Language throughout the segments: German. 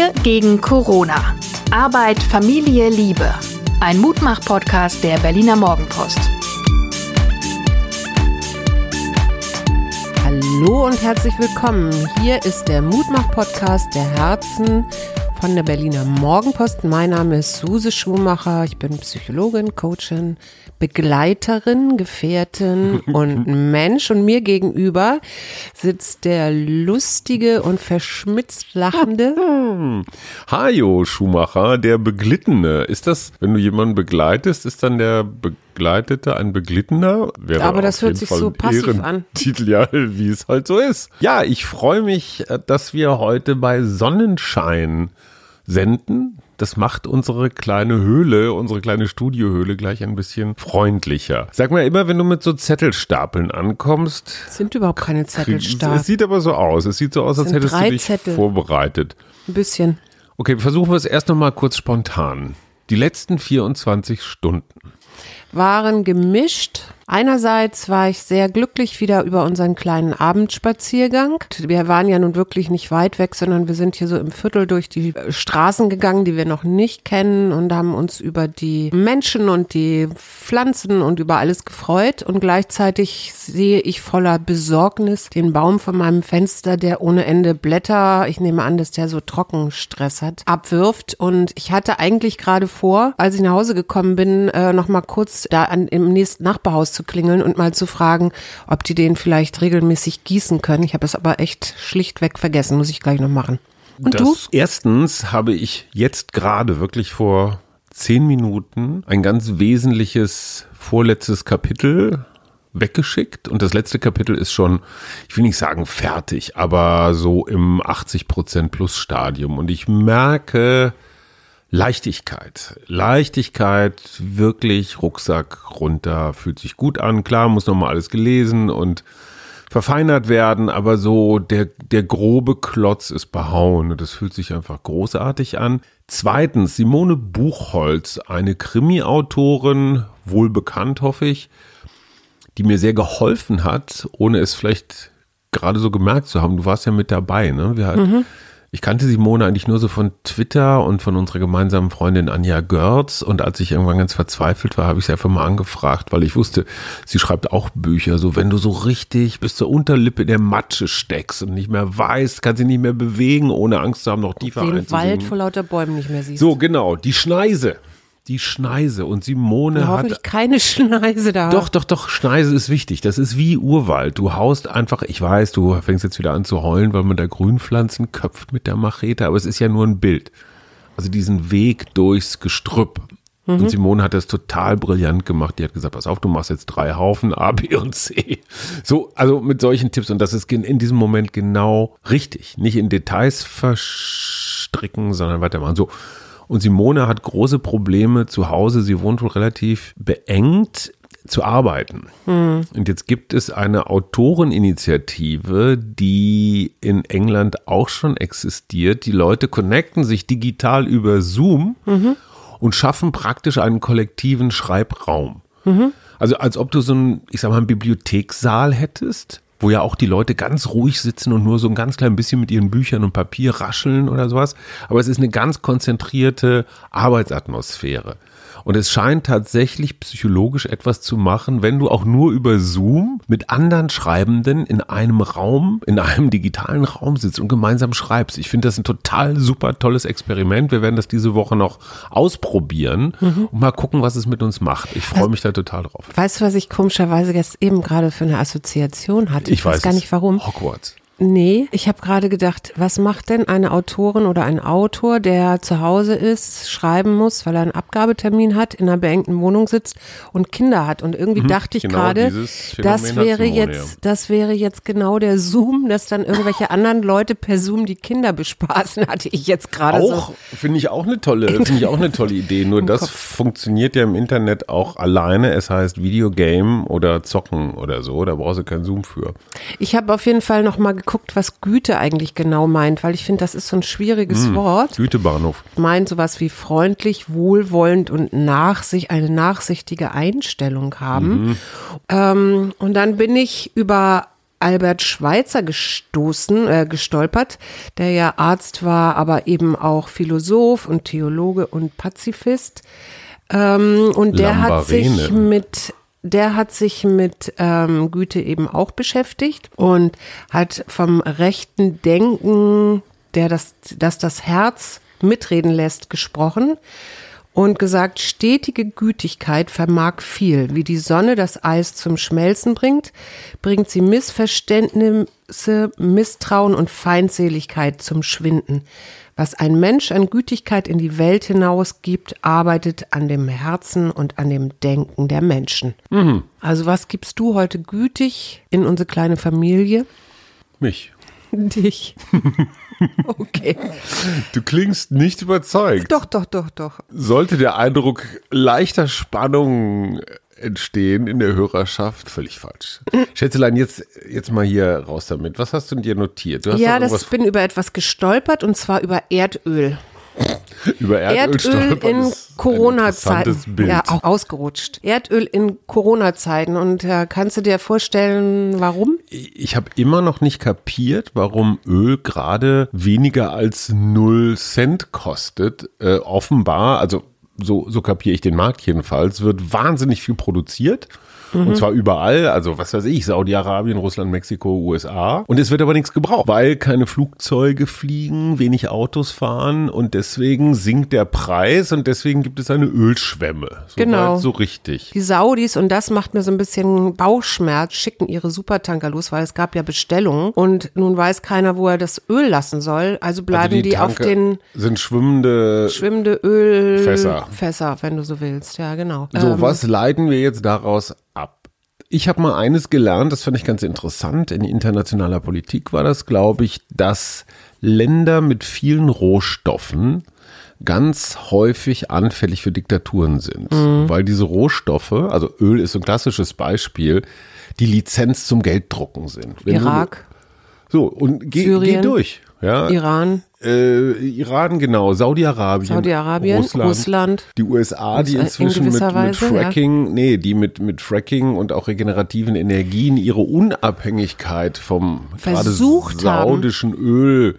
Wir gegen Corona. Arbeit, Familie, Liebe. Ein Mutmach-Podcast der Berliner Morgenpost. Hallo und herzlich willkommen. Hier ist der Mutmach-Podcast der Herzen von der Berliner Morgenpost. Mein Name ist Suse Schumacher. Ich bin Psychologin, Coachin, Begleiterin, Gefährtin und Mensch. Und mir gegenüber sitzt der lustige und verschmitzt lachende. Hajo Schumacher, der Beglittene. Ist das, wenn du jemanden begleitest, ist dann der Begleitete ein Beglittener? Wäre Aber das hört sich Fall so passiv an. Titel, ja, wie es halt so ist. Ja, ich freue mich, dass wir heute bei Sonnenschein senden. Das macht unsere kleine Höhle, unsere kleine Studiohöhle gleich ein bisschen freundlicher. Sag mal immer, wenn du mit so Zettelstapeln ankommst. sind überhaupt keine Zettelstapel. Es sieht aber so aus. Es sieht so aus, als hättest du dich Zettel. vorbereitet. Ein bisschen. Okay, versuchen wir es erst nochmal kurz spontan. Die letzten 24 Stunden waren gemischt Einerseits war ich sehr glücklich wieder über unseren kleinen Abendspaziergang. Wir waren ja nun wirklich nicht weit weg, sondern wir sind hier so im Viertel durch die Straßen gegangen, die wir noch nicht kennen und haben uns über die Menschen und die Pflanzen und über alles gefreut. Und gleichzeitig sehe ich voller Besorgnis den Baum von meinem Fenster, der ohne Ende Blätter, ich nehme an, dass der so Trockenstress hat, abwirft. Und ich hatte eigentlich gerade vor, als ich nach Hause gekommen bin, äh, noch mal kurz da an, im nächsten Nachbarhaus zu zu klingeln und mal zu fragen, ob die den vielleicht regelmäßig gießen können. Ich habe es aber echt schlichtweg vergessen, muss ich gleich noch machen. Und das, du? Erstens habe ich jetzt gerade wirklich vor zehn Minuten ein ganz wesentliches vorletztes Kapitel weggeschickt und das letzte Kapitel ist schon, ich will nicht sagen fertig, aber so im 80% plus Stadium und ich merke, Leichtigkeit. Leichtigkeit, wirklich Rucksack runter, fühlt sich gut an. Klar, muss nochmal alles gelesen und verfeinert werden, aber so der, der grobe Klotz ist behauen und das fühlt sich einfach großartig an. Zweitens, Simone Buchholz, eine Krimi-Autorin, wohl bekannt, hoffe ich, die mir sehr geholfen hat, ohne es vielleicht gerade so gemerkt zu haben. Du warst ja mit dabei, ne? Wir hatten, mhm ich kannte Simone eigentlich nur so von Twitter und von unserer gemeinsamen Freundin Anja Görz. Und als ich irgendwann ganz verzweifelt war, habe ich sie einfach mal angefragt, weil ich wusste, sie schreibt auch Bücher. So, wenn du so richtig bis zur Unterlippe der Matsche steckst und nicht mehr weißt, kannst sie nicht mehr bewegen, ohne Angst zu haben, noch tiefer Den Wald vor lauter Bäumen nicht mehr siehst. So, genau. Die Schneise die Schneise und Simone hat ich keine Schneise da. Doch, doch, doch, Schneise ist wichtig. Das ist wie Urwald. Du haust einfach, ich weiß, du fängst jetzt wieder an zu heulen, weil man da Grünpflanzen köpft mit der Machete, aber es ist ja nur ein Bild. Also diesen Weg durchs Gestrüpp. Mhm. Und Simone hat das total brillant gemacht. Die hat gesagt, pass auf, du machst jetzt drei Haufen, A, B und C. So, also mit solchen Tipps. Und das ist in diesem Moment genau richtig. Nicht in Details verstricken, sondern weitermachen. So. Und Simone hat große Probleme zu Hause. Sie wohnt wohl relativ beengt zu arbeiten. Mhm. Und jetzt gibt es eine Autoreninitiative, die in England auch schon existiert. Die Leute connecten sich digital über Zoom mhm. und schaffen praktisch einen kollektiven Schreibraum. Mhm. Also als ob du so einen, ich sag mal, einen Bibliothekssaal hättest wo ja auch die Leute ganz ruhig sitzen und nur so ein ganz klein bisschen mit ihren Büchern und Papier rascheln oder sowas. Aber es ist eine ganz konzentrierte Arbeitsatmosphäre. Und es scheint tatsächlich psychologisch etwas zu machen, wenn du auch nur über Zoom mit anderen Schreibenden in einem Raum, in einem digitalen Raum sitzt und gemeinsam schreibst. Ich finde das ein total super tolles Experiment. Wir werden das diese Woche noch ausprobieren mhm. und mal gucken, was es mit uns macht. Ich freue mich da total drauf. Weißt du, was ich komischerweise jetzt eben gerade für eine Assoziation hatte? Ich, ich weiß, weiß gar nicht warum. Hogwarts. Nee, ich habe gerade gedacht, was macht denn eine Autorin oder ein Autor, der zu Hause ist, schreiben muss, weil er einen Abgabetermin hat, in einer beengten Wohnung sitzt und Kinder hat. Und irgendwie mhm, dachte ich genau gerade, das wäre jetzt, das wäre jetzt genau der Zoom, dass dann irgendwelche anderen Leute per Zoom die Kinder bespaßen, hatte ich jetzt gerade auch, so. Finde ich auch eine tolle, finde ich auch eine tolle Idee. Nur das Kopf. funktioniert ja im Internet auch alleine. Es heißt Videogame oder Zocken oder so. Da brauchst du keinen Zoom für. Ich habe auf jeden Fall noch mal geguckt, geguckt, was Güte eigentlich genau meint, weil ich finde, das ist so ein schwieriges hm, Wort. Gütebahnhof. Meint sowas wie freundlich, wohlwollend und nachsicht, eine nachsichtige Einstellung haben. Mhm. Ähm, und dann bin ich über Albert Schweitzer gestoßen, äh, gestolpert, der ja Arzt war, aber eben auch Philosoph und Theologe und Pazifist. Ähm, und der hat sich Lambarene. mit der hat sich mit ähm, Güte eben auch beschäftigt und hat vom rechten Denken, der das, das das Herz mitreden lässt, gesprochen und gesagt, stetige Gütigkeit vermag viel. Wie die Sonne das Eis zum Schmelzen bringt, bringt sie Missverständnisse, Misstrauen und Feindseligkeit zum Schwinden. Was ein Mensch an Gütigkeit in die Welt hinaus gibt, arbeitet an dem Herzen und an dem Denken der Menschen. Also was gibst du heute gütig in unsere kleine Familie? Mich. Dich. okay. Du klingst nicht überzeugt. Doch, doch, doch, doch. Sollte der Eindruck leichter Spannung entstehen in der Hörerschaft, völlig falsch. Schätzelein, jetzt, jetzt mal hier raus damit. Was hast du denn dir notiert? Du Ja, das bin über etwas gestolpert und zwar über Erdöl. über Erdöl, Erdöl in Corona-Zeiten. Ja, auch ausgerutscht. Erdöl in Corona-Zeiten. Und äh, kannst du dir vorstellen, warum? Ich habe immer noch nicht kapiert, warum Öl gerade weniger als 0 Cent kostet. Äh, offenbar, also so, so kapiere ich den Markt jedenfalls, wird wahnsinnig viel produziert. Und zwar überall, also was weiß ich, Saudi-Arabien, Russland, Mexiko, USA. Und es wird aber nichts gebraucht, weil keine Flugzeuge fliegen, wenig Autos fahren und deswegen sinkt der Preis und deswegen gibt es eine Ölschwemme. So Genau. So richtig. Die Saudis, und das macht mir so ein bisschen Bauchschmerz, schicken ihre Supertanker los, weil es gab ja Bestellungen. Und nun weiß keiner, wo er das Öl lassen soll. Also bleiben Also die, auf Tanke den sind schwimmende schwimmende Öl Fässer. Wenn du so willst. Ja, genau. So, Ähm, was leiten wir jetzt daraus? Ich habe mal eines gelernt, das fand ich ganz interessant. In internationaler Politik war das, glaube ich, dass Länder mit vielen Rohstoffen ganz häufig anfällig für Diktaturen sind, Mhm. weil diese Rohstoffe, also Öl ist ein klassisches Beispiel, die Lizenz zum Gelddrucken sind. Wenn du- Irak, so, und geh, geh durch. Ja, Iran, äh, Iran, genau, Saudi-Arabien, Saudi-Arabien, Russland, Russland. die USA, die in inzwischen mit, gewisser mit Weise, ja. Fracking, nee, die mit, mit Fracking und auch regenerativen Energien ihre Unabhängigkeit vom gerade Versucht haben. saudischen Öl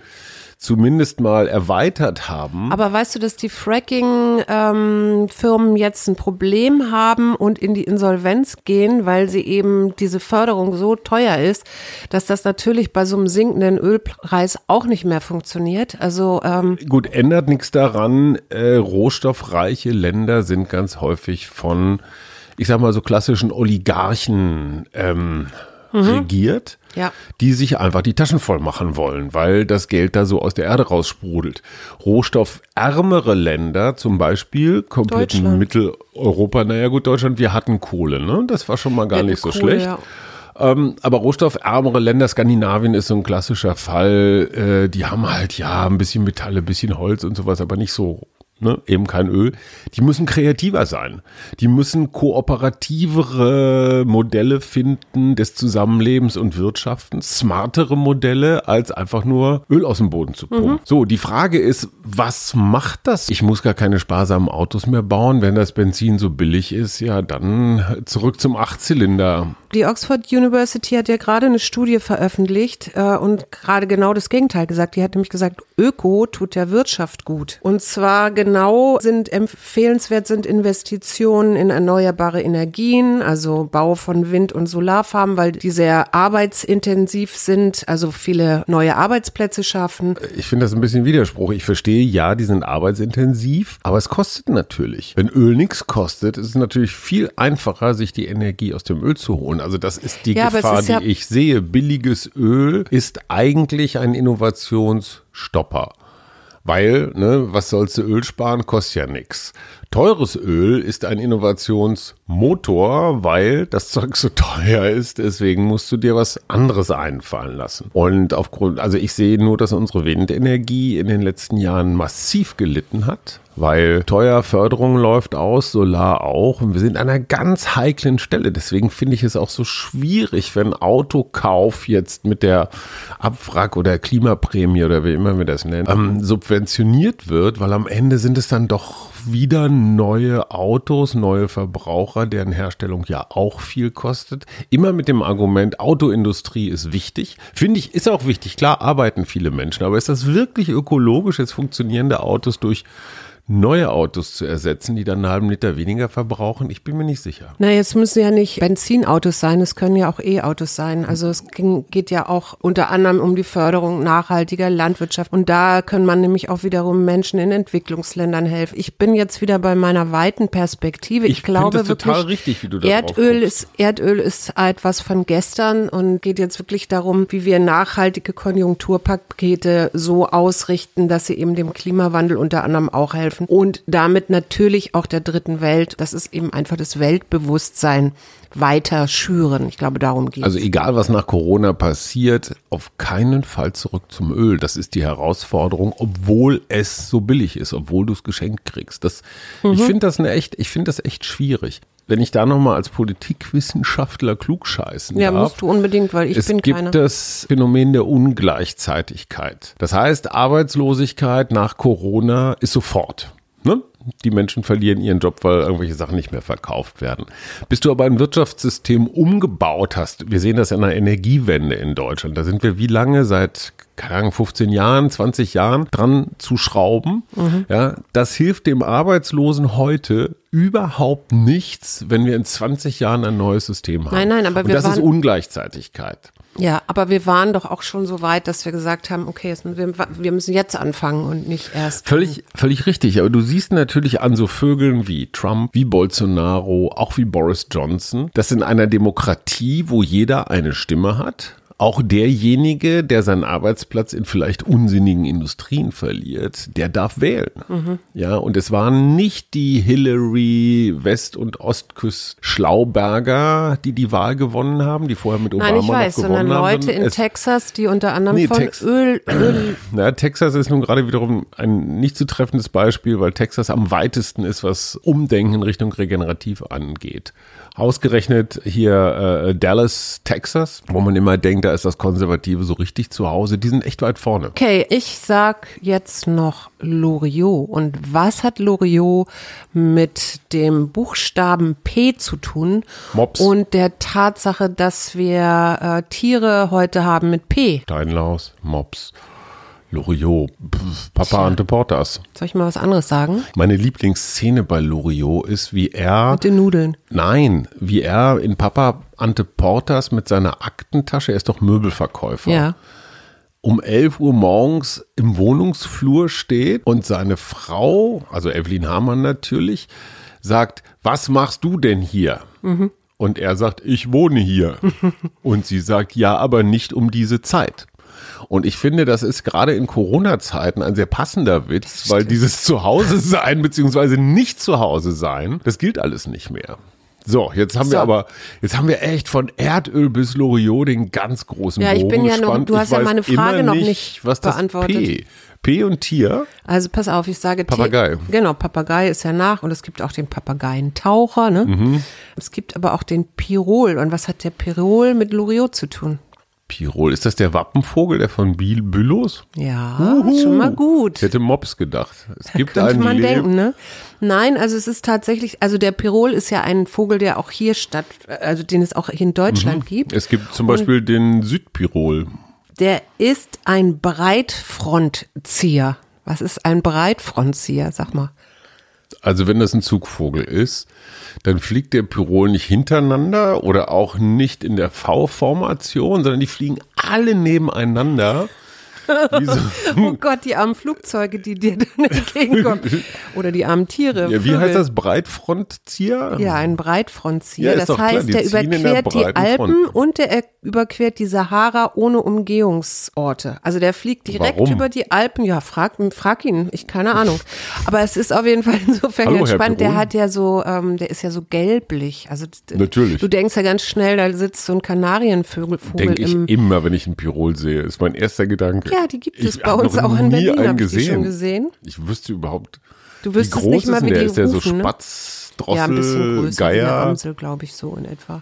zumindest mal erweitert haben. Aber weißt du, dass die Fracking-Firmen jetzt ein Problem haben und in die Insolvenz gehen, weil sie eben diese Förderung so teuer ist, dass das natürlich bei so einem sinkenden Ölpreis auch nicht mehr funktioniert. Also ähm, Gut, ändert nichts daran. Äh, rohstoffreiche Länder sind ganz häufig von, ich sag mal so klassischen Oligarchen ähm, regiert, Mhm. Ja. die sich einfach die Taschen voll machen wollen, weil das Geld da so aus der Erde raussprudelt. Rohstoffärmere Länder, zum Beispiel komplett in. Mitteleuropa, naja gut, Deutschland, wir hatten Kohle, ne? Das war schon mal gar nicht so Kohle, schlecht. ja. Ähm, aber rohstoffärmere Länder, Skandinavien ist so ein klassischer Fall. Äh, die haben halt ja ein bisschen Metalle, ein bisschen Holz und sowas, aber nicht so, ne, eben kein Öl. Die müssen kreativer sein. Die müssen kooperativere Modelle finden des Zusammenlebens und Wirtschaftens, smartere Modelle, als einfach nur Öl aus dem Boden zu pumpen. So, die Frage ist, was macht das? Ich muss gar keine sparsamen Autos mehr bauen. Wenn das Benzin so billig ist, ja, dann zurück zum Achtzylinder. Die Oxford University hat ja gerade eine Studie veröffentlicht äh, und gerade genau das Gegenteil gesagt. Die hat nämlich gesagt, Öko tut der Wirtschaft gut. Und zwar genau sind empfehlenswert sind Investitionen in erneuerbare Energien, also Bau von Wind- und Solarfarmen, weil die sehr arbeitsintensiv sind, also viele neue Arbeitsplätze schaffen. Ich finde das ein bisschen Widerspruch. Ich verstehe, ja, die sind arbeitsintensiv, aber es kostet natürlich. Wenn Öl nichts kostet, ist es natürlich viel einfacher, sich die Energie aus dem Öl zu holen. Also das ist die Ja, Gefahr, ist die ich sehe. Billiges Öl ist eigentlich ein Innovationsstopper. Weil, ne, was sollst du Öl sparen, kostet ja nichts. Teures Öl ist ein Innovationsmotor, weil das Zeug so teuer ist, deswegen musst du dir was anderes einfallen lassen. Und aufgrund, also ich sehe nur, dass unsere Windenergie in den letzten Jahren massiv gelitten hat, weil teuer Förderung läuft aus, Solar auch. Und wir sind an einer ganz heiklen Stelle. Deswegen finde ich es auch so schwierig, wenn Autokauf jetzt mit der Abwrack- oder Klimaprämie oder wie immer wir das nennen, ähm, subventioniert wird, weil am Ende sind es dann doch wieder neue Autos, neue Verbraucher, deren Herstellung ja auch viel kostet. Immer mit dem Argument, Autoindustrie ist wichtig. Finde ich, ist auch wichtig. Klar arbeiten viele Menschen, aber ist das wirklich ökologisch, jetzt funktionierende Autos durch neue Autos zu ersetzen, die dann einen halben Liter weniger verbrauchen? Ich bin mir nicht sicher. Na, jetzt müssen ja nicht Benzinautos sein, es können ja auch E-Autos sein. Also es ging, geht ja auch unter anderem um die Förderung nachhaltiger Landwirtschaft. Und da können man nämlich auch wiederum Menschen in Entwicklungsländern helfen. Ich bin jetzt wieder bei meiner weiten Perspektive. Ich, Ich glaube total wirklich, richtig, wie du da Erdöl ist, Erdöl ist etwas von gestern und geht jetzt wirklich darum, wie wir nachhaltige Konjunkturpakete so ausrichten, dass sie eben dem Klimawandel unter anderem auch helfen und damit natürlich auch der dritten Welt, das ist eben einfach das Weltbewusstsein weiter schüren. Ich glaube, darum geht Also egal, was nach Corona passiert, auf keinen Fall zurück zum Öl. Das ist die Herausforderung, obwohl es so billig ist, obwohl du es geschenkt kriegst. Das, Mhm. Ich finde das eine echt, ich finde das echt schwierig. Wenn ich da nochmal als Politikwissenschaftler klugscheißen Ja, darf. musst du unbedingt, weil ich es bin gibt keiner. das Phänomen der Ungleichzeitigkeit. Das heißt, Arbeitslosigkeit nach Corona ist sofort. Ne? Die Menschen verlieren ihren Job, weil irgendwelche Sachen nicht mehr verkauft werden. Bis du aber ein Wirtschaftssystem umgebaut hast, wir sehen das in der Energiewende in Deutschland, da sind wir wie lange seit keine Ahnung, 15 Jahren, 20 Jahren dran zu schrauben. Mhm. Ja, das hilft dem Arbeitslosen heute überhaupt nichts, wenn wir in 20 Jahren ein neues System haben. Nein, nein, aber Und wir das ist waren- Ungleichzeitigkeit. Ja, aber wir waren doch auch schon so weit, dass wir gesagt haben, okay, wir, wir müssen jetzt anfangen und nicht erst. Völlig, völlig richtig. Aber du siehst natürlich an so Vögeln wie Trump, wie Bolsonaro, auch wie Boris Johnson, dass in einer Demokratie, wo jeder eine Stimme hat, auch derjenige, der seinen Arbeitsplatz in vielleicht unsinnigen Industrien verliert, der darf wählen. Ja, und es waren nicht die Hillary West- und Ostküst Schlauberger, die die Wahl gewonnen haben, die vorher mit Obama Nein, ich weiß, noch sondern gewonnen haben. Leute in Es- Texas, die unter anderem Nee, von Tex- Öl, Öl na, Texas ist nun gerade wiederum ein nicht zu treffendes Beispiel, weil Texas am weitesten ist, was Umdenken in Richtung regenerativ angeht. Ausgerechnet hier äh, Dallas, Texas, wo man immer denkt, da ist das Konservative so richtig zu Hause. Die sind echt weit vorne. Okay, ich sag jetzt noch Loriot. Und was hat Loriot mit dem Buchstaben P zu tun? Mops. Und der Tatsache, dass wir äh, Tiere heute haben mit P. Steinlaus, Mops, Loriot, Papa Ante Portas. Soll ich mal was anderes sagen? Meine Lieblingsszene bei Loriot ist, wie er Mit den Nudeln. Nein, wie er in Papa Ante Portas mit seiner Aktentasche, er ist doch Möbelverkäufer, Ja. um 11 Uhr morgens im Wohnungsflur steht und seine Frau, also Evelyn Hamann natürlich, sagt, was machst du denn hier? Und er sagt, ich wohne hier. und sie sagt, ja, aber nicht um diese Zeit. Und ich finde, das ist gerade in Corona-Zeiten ein sehr passender Witz, weil dieses Zuhause sein beziehungsweise nicht Zuhause sein, das gilt alles nicht mehr. So, jetzt haben wir So. aber, jetzt haben wir echt von Erdöl bis Loriot den ganz großen Ja, ich Bogen bin ja noch- gespannt. du Ich hast ja meine Frage noch nicht was beantwortet. P, P und Tier. Also pass auf, ich sage Tier- Papagei. Genau, Papagei ist ja nach und es gibt auch den Papageientaucher. Ne? Mhm. Es gibt aber auch den Pirol. Und was hat der Pirol mit Loriot zu tun? Pirol, ist das der Wappenvogel, der von Biel Bülows? Ja, schon mal gut. Ich hätte Mops gedacht. Es gibt Könnte einen man Le- denken, ne? Nein, also es ist tatsächlich, also der Pirol ist ja ein Vogel, der auch hier statt, also den es auch hier in Deutschland gibt. Es gibt zum Beispiel den Südpirol. Der ist ein Breitfrontzieher. Was ist ein Breitfrontzieher? Sag mal. Also wenn das ein Zugvogel ist, dann fliegt der Pirol nicht hintereinander oder auch nicht in der V-Formation, sondern die fliegen alle nebeneinander. Oh Gott, die armen Flugzeuge, die dir dann entgegenkommen. Oder die armen Tiere. ja, wie Vögel. heißt das? Breitfrontzieher? Ja, ein Breitfrontzieher. Ja, das klar, heißt, der in der überquert die Alpen Front. und der er- überquert die Sahara ohne Umgehungsorte. Also der fliegt direkt Warum? über die Alpen. Ja, frag, frag ihn, ich keine Ahnung. Aber es ist auf jeden Fall insofern Hallo, ganz spannend. Der hat ja so, ähm, der ist ja so gelblich. Also Natürlich. Du denkst ja ganz schnell, da sitzt so ein Kanarienvogel Vogel Denke ich im. immer, wenn ich einen Pirol sehe. Ist mein erster Gedanke. Ja, die gibt es Ich bei hab uns auch in Berlin. einen Hab ich gesehen. schon gesehen. Ich wüsste überhaupt. Du wüsstest groß nicht mal, wie der? Ist der so rufen, ne? spatz Drossel, ja, ein bisschen größer Geier. Amsel, glaube ich, so in etwa.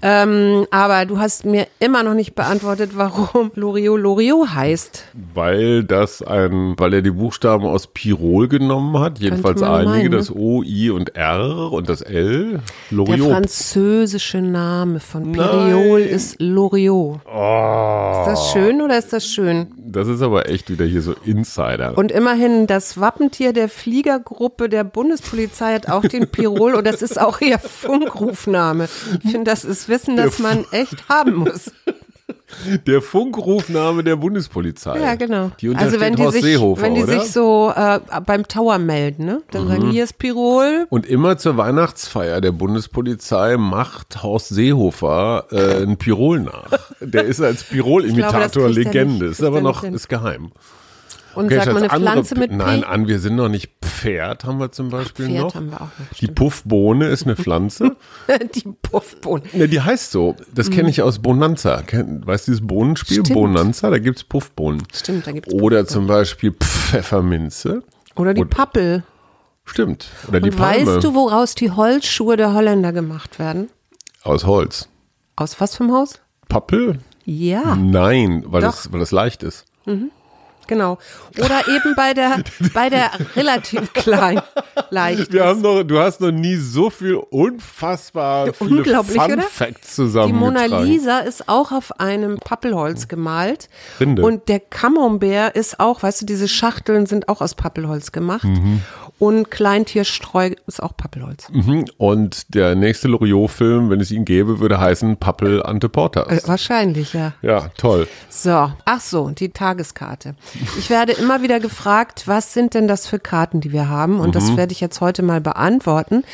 Ähm, aber du hast mir immer noch nicht beantwortet, warum Loriot Loriot heißt. Weil das ein, weil er die Buchstaben aus Pirol genommen hat, jedenfalls einige, meinen, ne? das O, I und R und das L. Der Loriot. französische Name von Periol ist Loriot. Oh, Ist das schön oder ist das schön? Das ist aber echt wieder hier so Insider. Und immerhin das Wappentier der Fliegergruppe der Bundespolizei hat auch den Pirol und das ist auch ihr Funkrufname. Ich finde, das ist Wissen, das man echt haben muss. Der Funkrufname der Bundespolizei. Ja, genau. Die also wenn die Horst sich, Seehofer, wenn die oder? Mhm. sich so äh, beim Tower melden, ne? Dann sagen, hier ist Pirol. Und immer zur Weihnachtsfeier der Bundespolizei macht Horst Seehofer äh, ein Pirol nach. Der ist als Pirol-Imitator Legende, ist aber er noch, ist geheim. Und Okay, sagt man eine andere Pflanze mit P? Nein, an, wir sind noch nicht Pferd, haben wir zum Beispiel Pferd noch. haben wir auch noch. Die Puffbohne ist eine Pflanze. Die Puffbohnen. ne, die heißt so. Das kenne ich aus Bonanza. Weißt du dieses Bohnenspiel? Mhm. Stimmt. Bonanza, da gibt's Puffbohnen. Stimmt, da gibt's Oder zum Beispiel Pfefferminze. Oder die Und- Pappel. Stimmt. Oder die Und Palme. weißt du, woraus die Holzschuhe der Holländer gemacht werden? aus Holz. Aus was vom Haus? Pappel? Ja, Nein, weil Doch. das, weil das leicht ist. Genau. Oder eben bei der, bei der relativ klein, leicht. Wir haben noch, du hast noch nie so viel unfassbar viele Unglaublich, Fun oder? Facts Die zusammengetragen. Mona Lisa ist auch auf einem Pappelholz gemalt. Rinde. Und der Camembert ist auch, weißt du, diese Schachteln sind auch aus Pappelholz gemacht. Mhm. Und Kleintierstreu ist auch Pappelholz. Mhm. Und der nächste Loriot-Film, wenn es ihn gäbe, würde heißen Pappel Ante Portas. Äh, wahrscheinlich, ja. Ja, toll. So, ach so, die Tageskarte. Ich werde immer wieder gefragt, was sind denn das für Karten, die wir haben? Und das werde ich jetzt heute mal beantworten.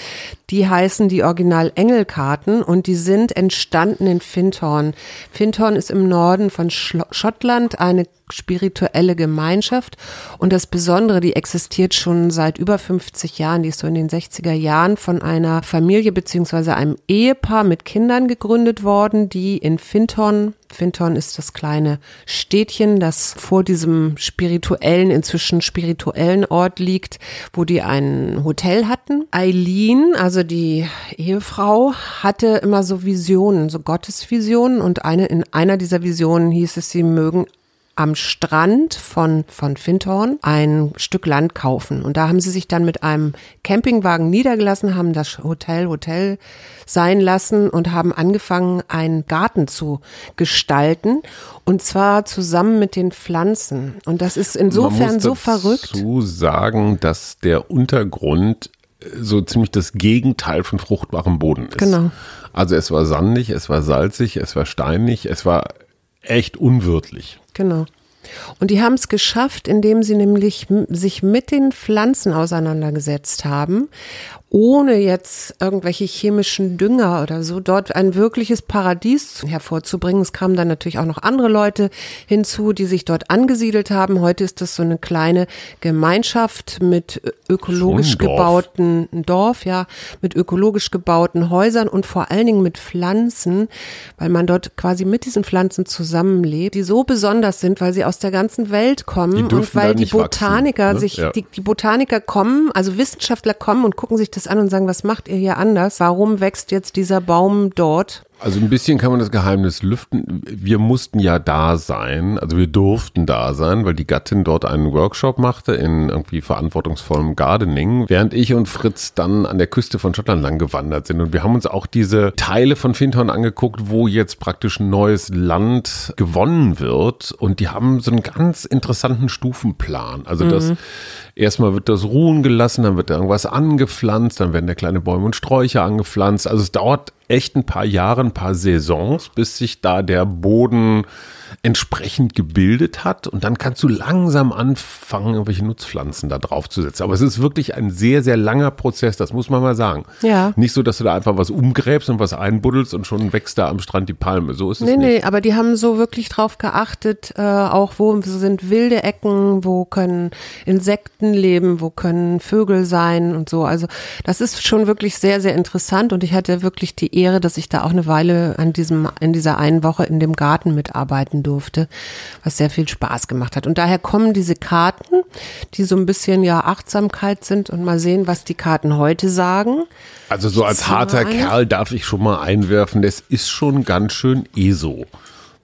Die heißen die Original-Engel-Karten und die sind entstanden in Findhorn. Findhorn ist im Norden von Schlo Schottland eine spirituelle Gemeinschaft. Und das Besondere, die existiert schon seit über 50 Jahren. Die ist so in den 60er Jahren von einer Familie beziehungsweise einem Ehepaar mit Kindern gegründet worden, die in Findhorn Findhorn ist das kleine Städtchen, das vor diesem spirituellen, inzwischen spirituellen Ort liegt, wo die ein Hotel hatten. Eileen, also die Ehefrau, hatte immer so Visionen, so Gottesvisionen und eine, in einer dieser Visionen hieß es, sie mögen am Strand von, von Findhorn ein Stück Land kaufen. Und da haben sie sich dann mit einem Campingwagen niedergelassen, haben das Hotel Hotel sein lassen und haben angefangen, einen Garten zu gestalten. Und zwar zusammen mit den Pflanzen. Und das ist insofern Man muss so verrückt. dazu sagen, dass der Untergrund äh, so ziemlich das Gegenteil von fruchtbarem Boden ist. Genau. Also es war sandig, es war salzig, es war steinig, es war echt unwirtlich. Genau. Und die haben es geschafft, indem sie nämlich sich mit den Pflanzen auseinandergesetzt haben, ohne jetzt irgendwelche chemischen Dünger oder so, dort ein wirkliches Paradies zu- hervorzubringen. Es kamen dann natürlich auch noch andere Leute hinzu, die sich dort angesiedelt haben. Heute ist das so eine kleine Gemeinschaft mit ökologisch Dorf. gebauten Dorf, ja, mit ökologisch gebauten Häusern und vor allen Dingen mit Pflanzen, weil man dort quasi mit diesen Pflanzen zusammenlebt, die so besonders sind, weil sie aus der ganzen Welt kommen und weil die nicht wachsen, Botaniker ne? sich, Ja. die, die Botaniker kommen, also Wissenschaftler kommen und gucken sich das an und sagen, was macht ihr hier anders? Warum wächst jetzt dieser Baum dort? Also ein bisschen kann man das Geheimnis lüften. Wir mussten ja da sein, also wir durften da sein, weil die Gattin dort einen Workshop machte in irgendwie verantwortungsvollem Gardening, während ich und Fritz dann an der Küste von Schottland lang gewandert sind. Und wir haben uns auch diese Teile von Findhorn angeguckt, wo jetzt praktisch ein neues Land gewonnen wird. Und die haben so einen ganz interessanten Stufenplan. Also das erstmal wird das ruhen gelassen, dann wird da irgendwas angepflanzt, dann werden da kleine Bäume und Sträucher angepflanzt. Also es dauert echt ein paar Jahre, ein paar Saisons, bis sich da der Boden entsprechend gebildet hat und dann kannst du langsam anfangen, irgendwelche Nutzpflanzen da drauf zu setzen. Aber es ist wirklich ein sehr, sehr langer Prozess, das muss man mal sagen. Ja. Nicht so, dass du da einfach was umgräbst und was einbuddelst und schon wächst da am Strand die Palme. So ist es Nee, nicht. nee, aber die haben so wirklich drauf geachtet, äh, auch wo sind wilde Ecken, wo können Insekten leben, wo können Vögel sein und so. Also das ist schon wirklich sehr, sehr interessant und ich hatte wirklich die Ehre, dass ich da auch eine Weile an diesem, in dieser einen Woche in dem Garten mitarbeiten durfte, was sehr viel Spaß gemacht hat. Und daher kommen diese Karten, die so ein bisschen ja Achtsamkeit sind und mal sehen, was die Karten heute sagen. Also so als harter Kerl darf ich schon mal einwerfen, das ist schon ganz schön ESO.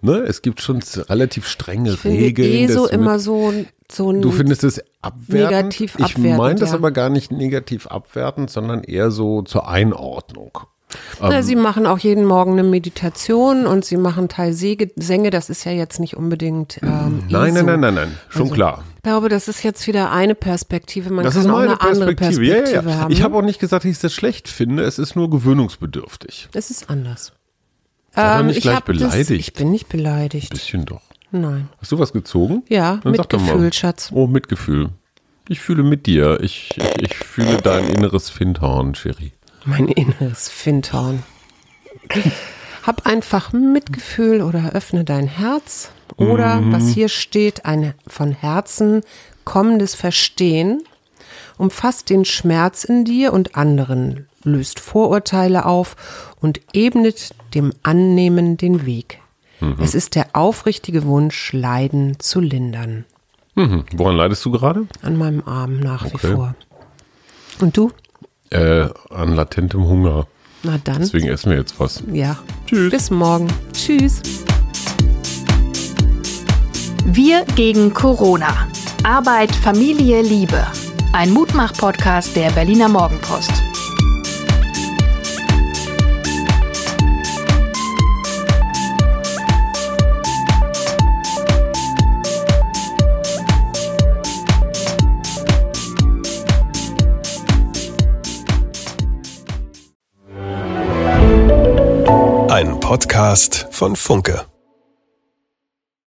Ne? Es gibt schon relativ strenge ich finde Regeln. ESO immer so, so ein Du findest es abwertend? Negativ ich abwertend, meine das ja. aber gar nicht negativ abwertend, sondern eher so zur Einordnung. Na, sie machen auch jeden Morgen eine Meditation und sie machen Teilsänge. Das ist ja jetzt nicht unbedingt. Ähm, Nein, ESO. nein, nein, nein, nein, schon Also, klar. Ich glaube, das ist jetzt wieder eine Perspektive. Man Das kann ist auch meine eine andere Perspektive. Perspektive ja, ja, ja. haben. Ich habe auch nicht gesagt, dass ich das schlecht finde. Es ist nur gewöhnungsbedürftig. es ist anders. Doch nicht ich gleich hab Das, beleidigt. ich bin nicht beleidigt. Bisschen doch. Nein. Hast du was gezogen? Ja, Dann Mitgefühl, mal. Schatz. Oh, Mitgefühl. Ich fühle mit dir. Ich, ich, ich fühle dein inneres Findhorn, Sherry. Mein inneres Findhorn. Hab einfach Mitgefühl oder öffne dein Herz. Oder Mhm. was hier steht, ein von Herzen kommendes Verstehen umfasst den Schmerz in dir und anderen, löst Vorurteile auf und ebnet dem Annehmen den Weg. Mhm. Es ist der aufrichtige Wunsch, Leiden zu lindern. Mhm. Woran leidest du gerade? An meinem Arm nach wie Okay. vor. Und du? Äh, an latentem Hunger. Na dann. Deswegen essen wir jetzt was. Ja. Tschüss. Bis morgen. Tschüss. Wir gegen Corona. Arbeit, Familie, Liebe. Ein Mutmach-Podcast der Berliner Morgenpost. Podcast von Funke.